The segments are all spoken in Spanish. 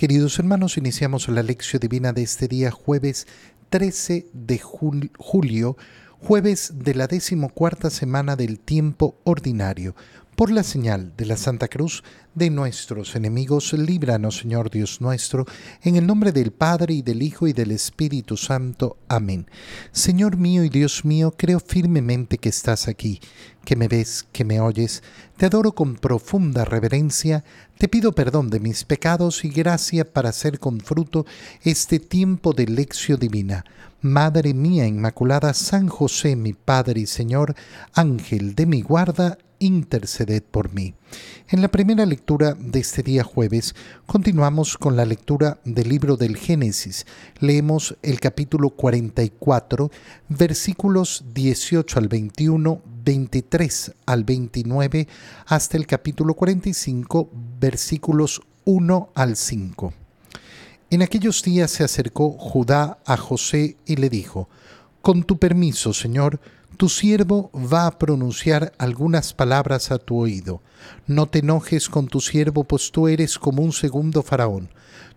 Queridos hermanos, iniciamos la lección divina de este día jueves 13 de julio, jueves de la decimocuarta semana del tiempo ordinario. Por la señal de la Santa Cruz de nuestros enemigos, líbranos, Señor Dios nuestro, en el nombre del Padre y del Hijo y del Espíritu Santo. Amén. Señor mío y Dios mío, creo firmemente que estás aquí, que me ves, que me oyes. Te adoro con profunda reverencia, te pido perdón de mis pecados y gracia para hacer con fruto este tiempo de lección divina. Madre mía Inmaculada, San José, mi Padre y Señor, Ángel de mi guarda, interceded por mí. En la primera lectura de este día jueves continuamos con la lectura del libro del Génesis. Leemos el capítulo 44, versículos 18 al 21, 23 al 29, hasta el capítulo 45, versículos 1 al 5. En aquellos días se acercó Judá a José y le dijo, Con tu permiso, Señor, tu siervo va a pronunciar algunas palabras a tu oído. No te enojes con tu siervo, pues tú eres como un segundo faraón.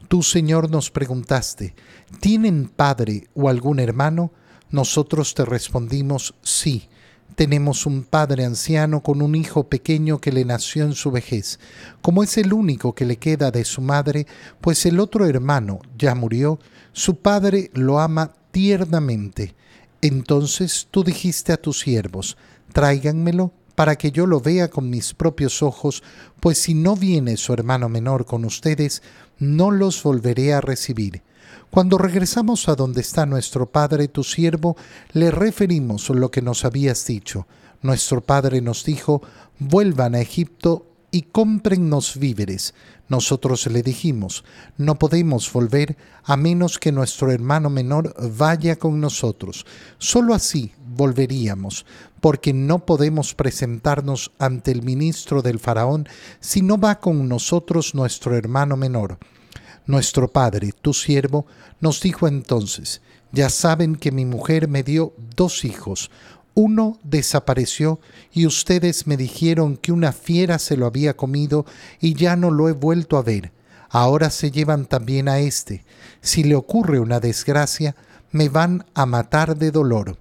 Tú, Señor, nos preguntaste, ¿tienen padre o algún hermano? Nosotros te respondimos, sí. Tenemos un padre anciano con un hijo pequeño que le nació en su vejez. Como es el único que le queda de su madre, pues el otro hermano ya murió, su padre lo ama tiernamente entonces tú dijiste a tus siervos, tráiganmelo para que yo lo vea con mis propios ojos, pues si no viene su hermano menor con ustedes, no los volveré a recibir. Cuando regresamos a donde está nuestro padre, tu siervo, le referimos lo que nos habías dicho. Nuestro padre nos dijo, vuelvan a Egipto y cómprennos víveres. Nosotros le dijimos, no podemos volver a menos que nuestro hermano menor vaya con nosotros. Solo así volveríamos, porque no podemos presentarnos ante el ministro del faraón si no va con nosotros nuestro hermano menor. Nuestro padre, tu siervo, nos dijo entonces, ya saben que mi mujer me dio dos hijos, uno desapareció y ustedes me dijeron que una fiera se lo había comido y ya no lo he vuelto a ver. Ahora se llevan también a este. Si le ocurre una desgracia, me van a matar de dolor.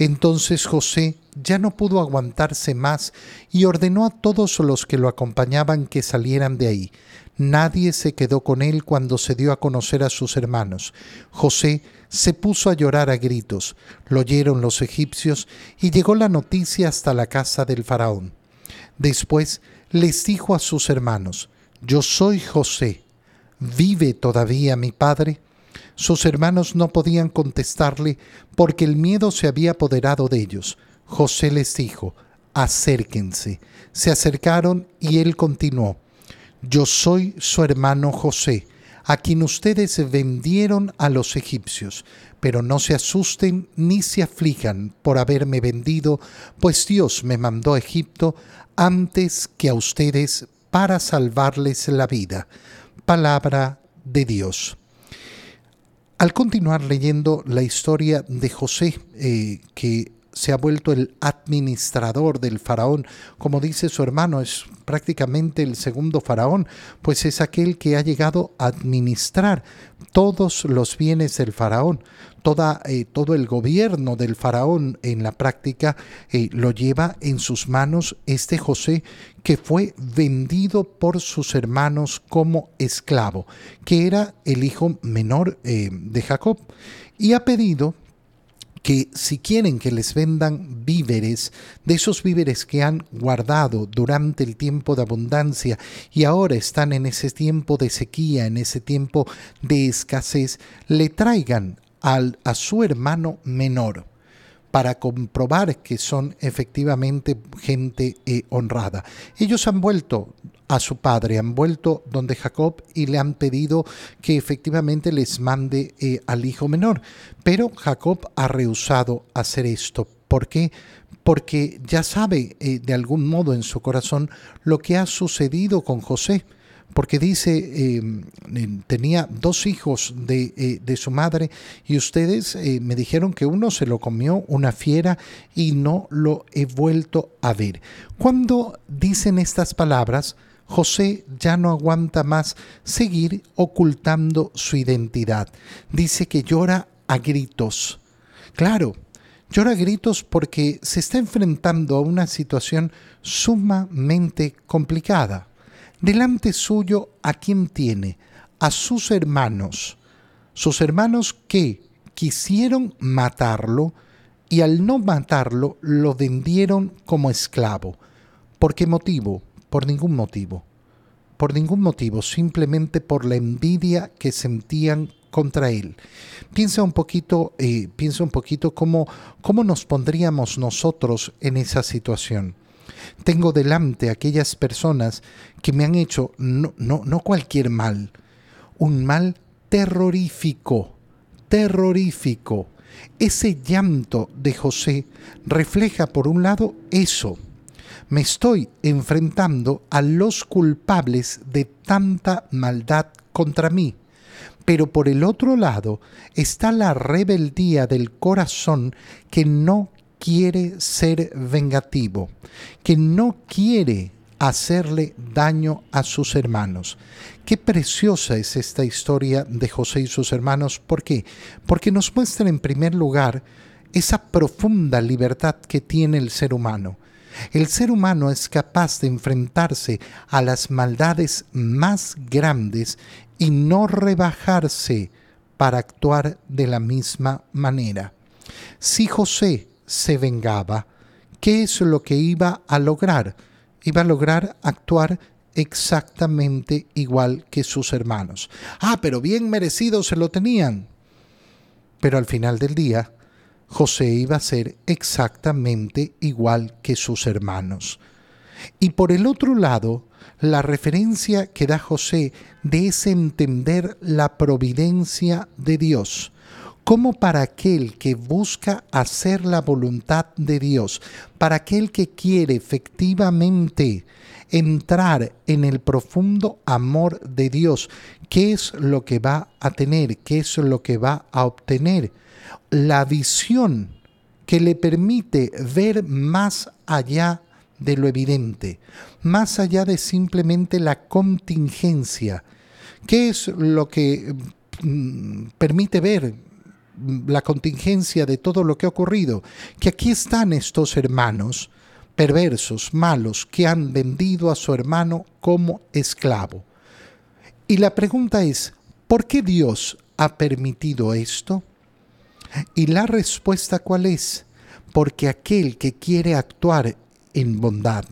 Entonces José ya no pudo aguantarse más y ordenó a todos los que lo acompañaban que salieran de ahí. Nadie se quedó con él cuando se dio a conocer a sus hermanos. José se puso a llorar a gritos, lo oyeron los egipcios y llegó la noticia hasta la casa del faraón. Después les dijo a sus hermanos, Yo soy José, ¿vive todavía mi padre? Sus hermanos no podían contestarle porque el miedo se había apoderado de ellos. José les dijo, acérquense. Se acercaron y él continuó, Yo soy su hermano José a quien ustedes vendieron a los egipcios. Pero no se asusten ni se aflijan por haberme vendido, pues Dios me mandó a Egipto antes que a ustedes para salvarles la vida. Palabra de Dios. Al continuar leyendo la historia de José, eh, que se ha vuelto el administrador del faraón. Como dice su hermano, es prácticamente el segundo faraón, pues es aquel que ha llegado a administrar todos los bienes del faraón. Toda, eh, todo el gobierno del faraón en la práctica eh, lo lleva en sus manos este José que fue vendido por sus hermanos como esclavo, que era el hijo menor eh, de Jacob, y ha pedido que si quieren que les vendan víveres, de esos víveres que han guardado durante el tiempo de abundancia y ahora están en ese tiempo de sequía, en ese tiempo de escasez, le traigan al, a su hermano menor para comprobar que son efectivamente gente eh, honrada. Ellos han vuelto a su padre, han vuelto donde Jacob y le han pedido que efectivamente les mande eh, al hijo menor. Pero Jacob ha rehusado hacer esto. ¿Por qué? Porque ya sabe eh, de algún modo en su corazón lo que ha sucedido con José porque dice, em, tenía dos hijos de, eh, de, su madre y ustedes me dijeron que uno se lo comió una fiera y no lo he vuelto a ver. Cuando dicen estas palabras, José ya no aguanta más seguir ocultando su identidad. Dice que llora a gritos. Claro, llora a gritos porque se está enfrentando a una situación sumamente complicada. Delante suyo, ¿a quién tiene? A sus hermanos. Sus hermanos que quisieron matarlo y al no matarlo lo vendieron como esclavo. ¿Por qué motivo? Por ningún motivo. Por ningún motivo, simplemente por la envidia que sentían contra él. Piensa un poquito, eh, piensa un poquito cómo, cómo nos pondríamos nosotros en esa situación. Tengo delante aquellas personas que me han hecho no, no, no cualquier mal, un mal terrorífico, terrorífico. Ese llanto de José refleja por un lado eso, me estoy enfrentando a los culpables de tanta maldad contra mí. Pero por el otro lado está la rebeldía del corazón que no quiere ser vengativo, que no quiere hacerle daño a sus hermanos. Qué preciosa es esta historia de José y sus hermanos. ¿Por qué? Porque nos muestra en primer lugar esa profunda libertad que tiene el ser humano. El ser humano es capaz de enfrentarse a las maldades más grandes y no rebajarse para actuar de la misma manera. Si José se vengaba, ¿qué es lo que iba a lograr? Iba a lograr actuar exactamente igual que sus hermanos. Ah, pero bien merecido se lo tenían. Pero al final del día, José iba a ser exactamente igual que sus hermanos. Y por el otro lado, la referencia que da José de ese entender la providencia de Dios, como para aquel que busca hacer la voluntad de Dios, para aquel que quiere efectivamente entrar en el profundo amor de Dios, ¿qué es lo que va a tener? ¿Qué es lo que va a obtener? La visión que le permite ver más allá de lo evidente, más allá de simplemente la contingencia. ¿Qué es lo que mm, permite ver la contingencia de todo lo que ha ocurrido? Que aquí están estos hermanos perversos, malos, que han vendido a su hermano como esclavo. Y la pregunta es, ¿por qué Dios ha permitido esto? ¿Y la respuesta cuál es? Porque aquel que quiere actuar en bondad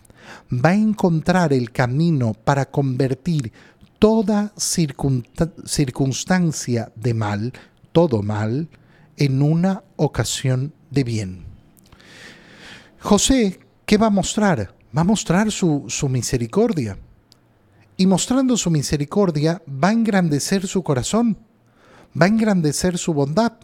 va a encontrar el camino para convertir toda circunstancia de mal, todo mal, en una ocasión de bien. José, ¿qué va a mostrar? Va a mostrar su, su misericordia. Y mostrando su misericordia, va a engrandecer su corazón, va a engrandecer su bondad.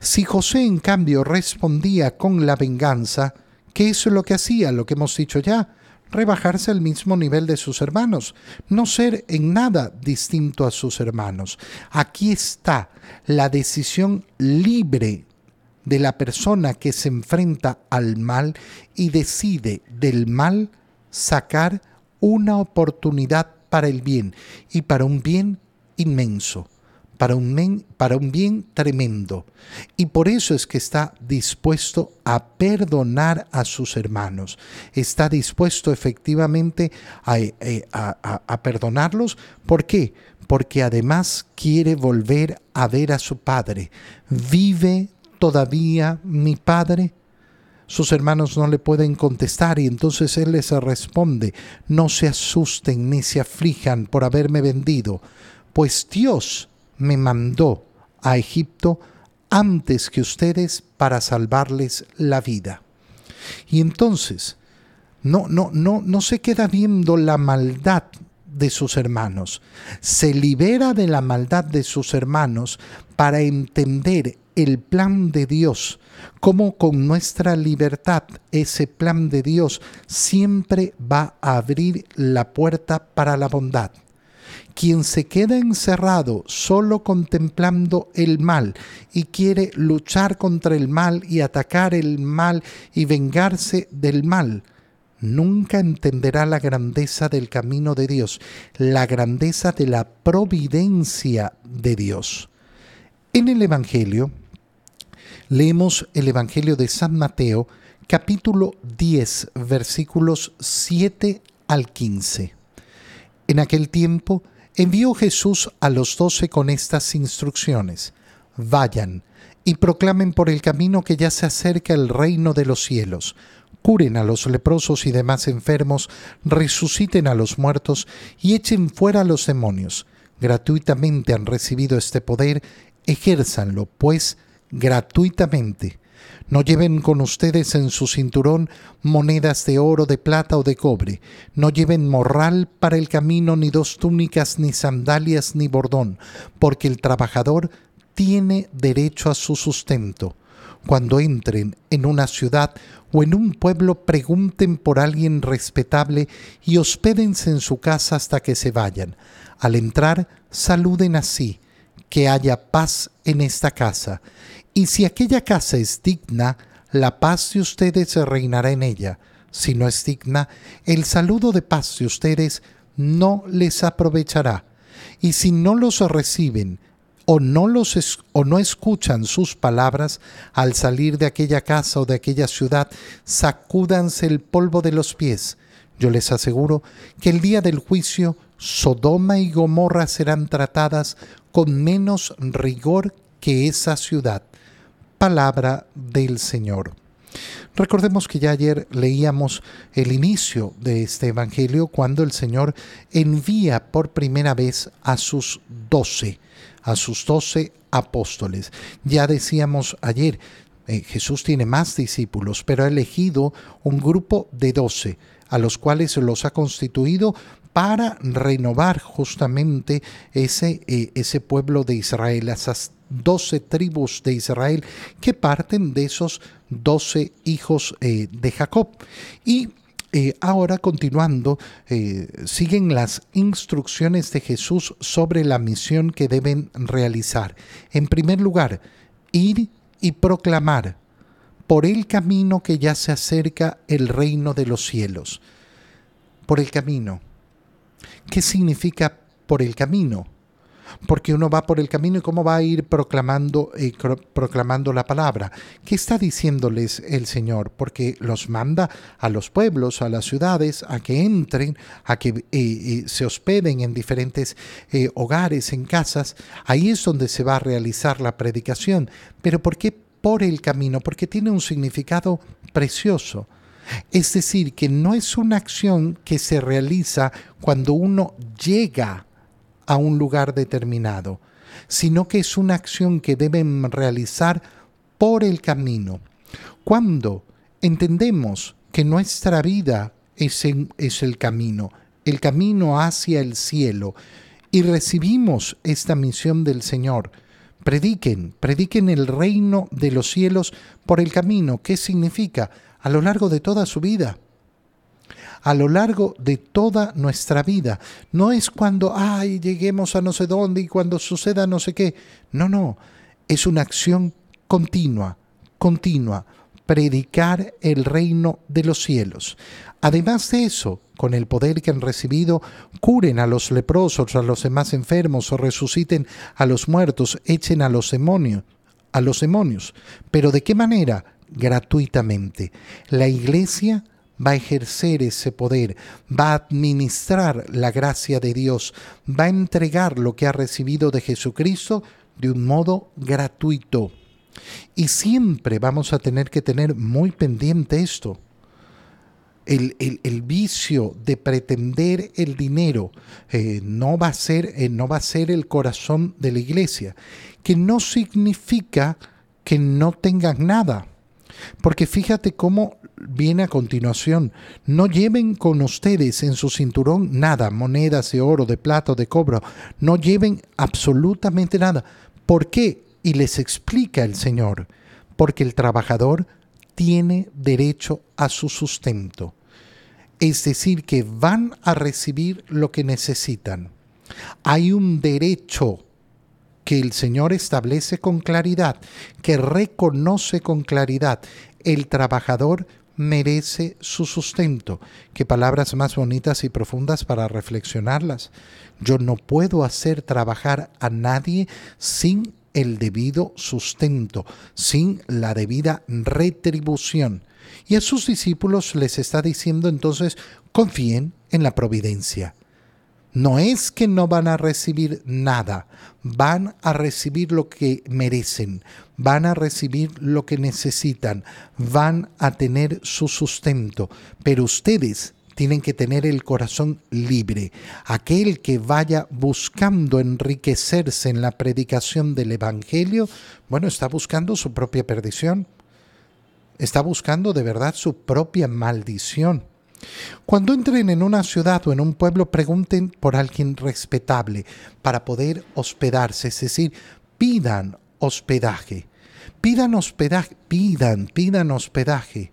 Si José en cambio respondía con la venganza, ¿qué es lo que hacía? Lo que hemos dicho ya, rebajarse al mismo nivel de sus hermanos, no ser en nada distinto a sus hermanos. Aquí está la decisión libre de la persona que se enfrenta al mal y decide del mal sacar una oportunidad para el bien y para un bien inmenso para un, bien tremendo. Y por eso es que está dispuesto a perdonar a sus hermanos. Está dispuesto efectivamente a, eh, a perdonarlos. ¿Por qué? Porque además quiere volver a ver a su padre. ¿Vive todavía mi padre? Sus hermanos no le pueden contestar y entonces él les responde, no se asusten ni se aflijan por haberme vendido, pues Dios me mandó a Egipto antes que ustedes para salvarles la vida. Y entonces, no, no, no, no se queda viendo la maldad de sus hermanos, se libera de la maldad de sus hermanos para entender el plan de Dios, como con nuestra libertad ese plan de Dios siempre va a abrir la puerta para la bondad. Quien se queda encerrado solo contemplando el mal y quiere luchar contra el mal y atacar el mal y vengarse del mal, nunca entenderá la grandeza del camino de Dios, la grandeza de la providencia de Dios. En el Evangelio, leemos el Evangelio de San Mateo, capítulo 10, versículos 7 al 15. En aquel tiempo envió Jesús a los doce con estas instrucciones. Vayan y proclamen por el camino que ya se acerca el reino de los cielos curen a los leprosos y demás enfermos, resuciten a los muertos y echen fuera a los demonios. Gratuitamente han recibido este poder, ejérzanlo, pues, gratuitamente. No lleven con ustedes en su cinturón monedas de oro, de plata o de cobre. No lleven morral para el camino, ni dos túnicas, ni sandalias, ni bordón, porque el trabajador tiene derecho a su sustento. Cuando entren en una ciudad o en un pueblo, pregunten por alguien respetable y hospédense en su casa hasta que se vayan. Al entrar, saluden así, que haya paz en esta casa. Y si aquella casa es digna, la paz de ustedes reinará en ella. Si no es digna, el saludo de paz de ustedes no les aprovechará. Y si no los reciben, o no, los o no escuchan sus palabras, al salir de aquella casa o de aquella ciudad, sacúdanse el polvo de los pies. Yo les aseguro que el día del juicio Sodoma y Gomorra serán tratadas con menos rigor que esa ciudad. Palabra del Señor. Recordemos que ya ayer leíamos el inicio de este Evangelio cuando el Señor envía por primera vez a sus doce a sus doce apóstoles. Ya decíamos ayer, eh, Jesús tiene más discípulos, pero ha elegido un grupo de doce, a los cuales los ha constituido para renovar justamente ese, eh, ese pueblo de Israel, esas doce tribus de Israel que parten de esos doce hijos eh, de Jacob. Y eh, ahora, continuando, siguen las instrucciones de Jesús sobre la misión que deben realizar. En primer lugar, ir y proclamar por el camino que ya se acerca el reino de los cielos. Por el camino. ¿Qué significa por el camino? porque uno va por el camino y cómo va a ir proclamando, eh, proclamando la palabra. ¿Qué está diciéndoles el Señor? Porque los manda a los pueblos, a las ciudades, a que entren, a que eh, eh, se hospeden en diferentes hogares, en casas. Ahí es donde se va a realizar la predicación. Pero ¿por qué por el camino? Porque tiene un significado precioso. Es decir, que no es una acción que se realiza cuando uno llega a un lugar determinado, sino que es una acción que deben realizar por el camino. Cuando entendemos que nuestra vida es, es el camino, el camino hacia el cielo, y recibimos esta misión del Señor, prediquen, prediquen el reino de los cielos por el camino. ¿Qué significa? A lo largo de toda su vida a lo largo de toda nuestra vida. No es cuando, ay, lleguemos a no sé dónde y cuando suceda no sé qué. No, no, es una acción continua, continua, predicar el reino de los cielos. Además de eso, con el poder que han recibido, curen a los leprosos, a los demás enfermos, o resuciten a los muertos, echen a los demonios, a los demonios. Pero ¿de qué manera? Gratuitamente. La iglesia va a ejercer ese poder, va a administrar la gracia de Dios, va a entregar lo que ha recibido de Jesucristo de un modo gratuito. Y siempre vamos a tener que tener muy pendiente esto. El, vicio de pretender el dinero eh, no, va a ser, eh, no va a ser el corazón de la iglesia, que no significa que no tengan nada. Porque fíjate cómo viene a continuación. No lleven con ustedes en su cinturón nada, monedas de oro, de plata, de cobro. No lleven absolutamente nada. ¿Por qué? Y les explica el Señor. Porque el trabajador tiene derecho a su sustento. Es decir, que van a recibir lo que necesitan. Hay un derecho que el Señor establece con claridad, que reconoce con claridad. El trabajador merece su sustento. Qué palabras más bonitas y profundas para reflexionarlas. Yo no puedo hacer trabajar a nadie sin el debido sustento, sin la debida retribución. Y a sus discípulos les está diciendo entonces, confíen en la providencia. No es que no van a recibir nada, van a recibir lo que merecen, van a recibir lo que necesitan, van a tener su sustento, pero ustedes tienen que tener el corazón libre. Aquel que vaya buscando enriquecerse en la predicación del Evangelio, bueno, está buscando su propia perdición, está buscando de verdad su propia maldición. Cuando entren en una ciudad o en un pueblo, pregunten por alguien respetable para poder hospedarse, es decir, pidan hospedaje. Pidan hospedaje, pidan, pidan hospedaje.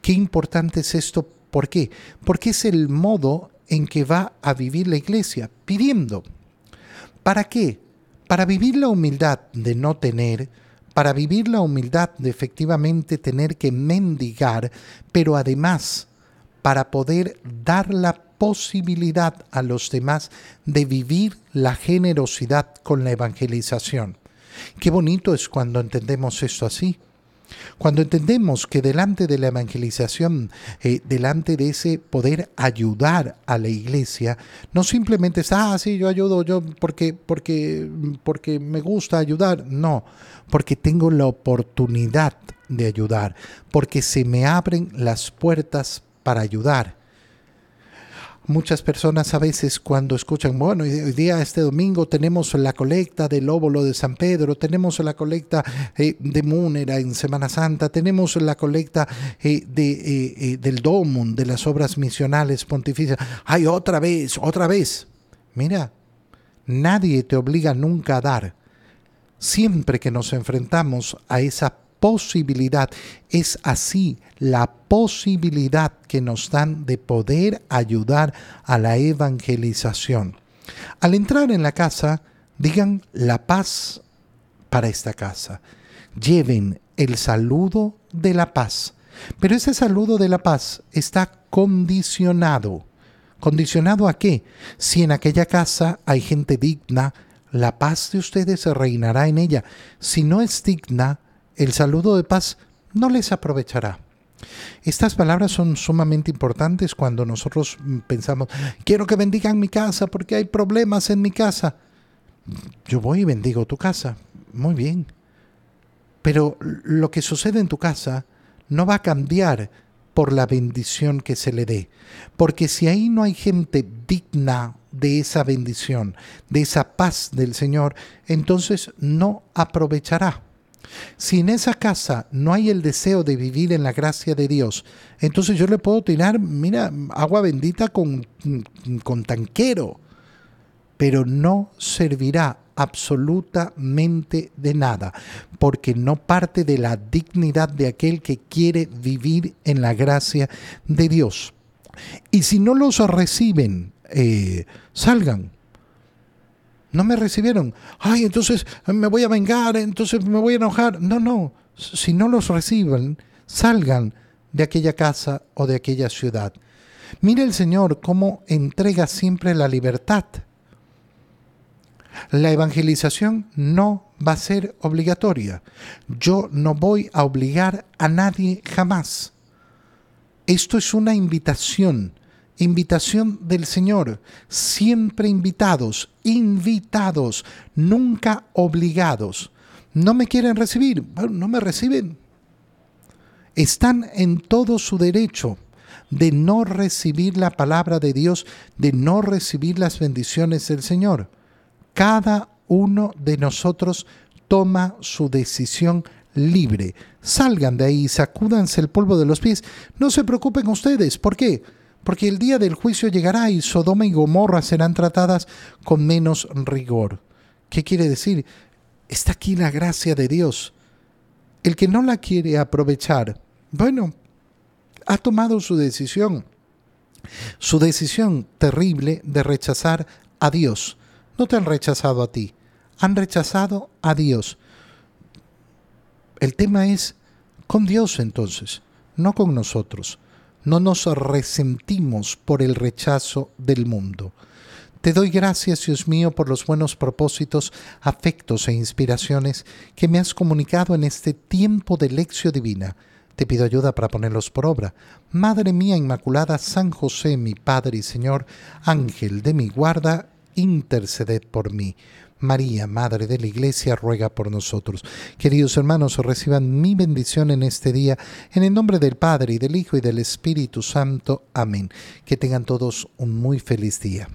Qué importante es esto. ¿Por qué? Porque es el modo en que va a vivir la iglesia, pidiendo. ¿Para qué? Para vivir la humildad de no tener, para vivir la humildad de efectivamente tener que mendigar, pero además para poder dar la posibilidad a los demás de vivir la generosidad con la evangelización. Qué bonito es cuando entendemos esto así. Cuando entendemos que delante de la evangelización, eh, delante de ese poder ayudar a la iglesia, no simplemente está, ah, sí, yo ayudo, yo porque, porque, porque me gusta ayudar, no, porque tengo la oportunidad de ayudar, porque se me abren las puertas para ayudar. Muchas personas a veces cuando escuchan, bueno, hoy día, este domingo, tenemos la colecta del óvulo de San Pedro, tenemos la colecta eh, de Múnera en Semana Santa, tenemos la colecta eh, de, eh, del Domum, de las obras misionales pontificias. ¡Ay, otra vez, otra vez! Mira, nadie te obliga nunca a dar. Siempre que nos enfrentamos a esa posibilidad. Es así la posibilidad que nos dan de poder ayudar a la evangelización. Al entrar en la casa, digan la paz para esta casa. Lleven el saludo de la paz. Pero ese saludo de la paz está condicionado. ¿Condicionado a qué? Si en aquella casa hay gente digna, la paz de ustedes reinará en ella. Si no es digna, el saludo de paz no les aprovechará. Estas palabras son sumamente importantes cuando nosotros pensamos, quiero que bendigan mi casa porque hay problemas en mi casa. Yo voy y bendigo tu casa. Muy bien. Pero lo que sucede en tu casa no va a cambiar por la bendición que se le dé. Porque si ahí no hay gente digna de esa bendición, de esa paz del Señor, entonces no aprovechará. Si en esa casa no hay el deseo de vivir en la gracia de Dios, entonces yo le puedo tirar, mira, agua bendita con, con tanquero, pero no servirá absolutamente de nada, porque no parte de la dignidad de aquel que quiere vivir en la gracia de Dios. Y si no los reciben, eh, salgan, no me recibieron. Ay, entonces me voy a vengar, entonces me voy a enojar. No, no. Si no los reciben, salgan de aquella casa o de aquella ciudad. Mire el Señor cómo entrega siempre la libertad. La evangelización no va a ser obligatoria. Yo no voy a obligar a nadie jamás. Esto es una invitación invitación del Señor, siempre invitados, invitados, nunca obligados. ¿No me quieren recibir? Bueno, no me reciben. Están en todo su derecho de no recibir la palabra de Dios, de no recibir las bendiciones del Señor. Cada uno de nosotros toma su decisión libre. Salgan de ahí, sacúdanse el polvo de los pies. No se preocupen ustedes. ¿Por qué? Porque el día del juicio llegará y Sodoma y Gomorra serán tratadas con menos rigor. ¿Qué quiere decir? Está aquí la gracia de Dios. El que no la quiere aprovechar, bueno, ha tomado su decisión. Su decisión terrible de rechazar a Dios. No te han rechazado a ti, han rechazado a Dios. El tema es con Dios entonces. no con nosotros. No nos resentimos por el rechazo del mundo. Te doy gracias, Dios mío, por los buenos propósitos, afectos e inspiraciones que me has comunicado en este tiempo de lección divina. Te pido ayuda para ponerlos por obra. Madre mía Inmaculada, San José, mi Padre y Señor, Ángel de mi guarda, interceded por mí. María, Madre de la Iglesia, ruega por nosotros. Queridos hermanos, reciban mi bendición en este día, en el nombre del Padre, y del Hijo, y del Espíritu Santo. Amén. Que tengan todos un muy feliz día.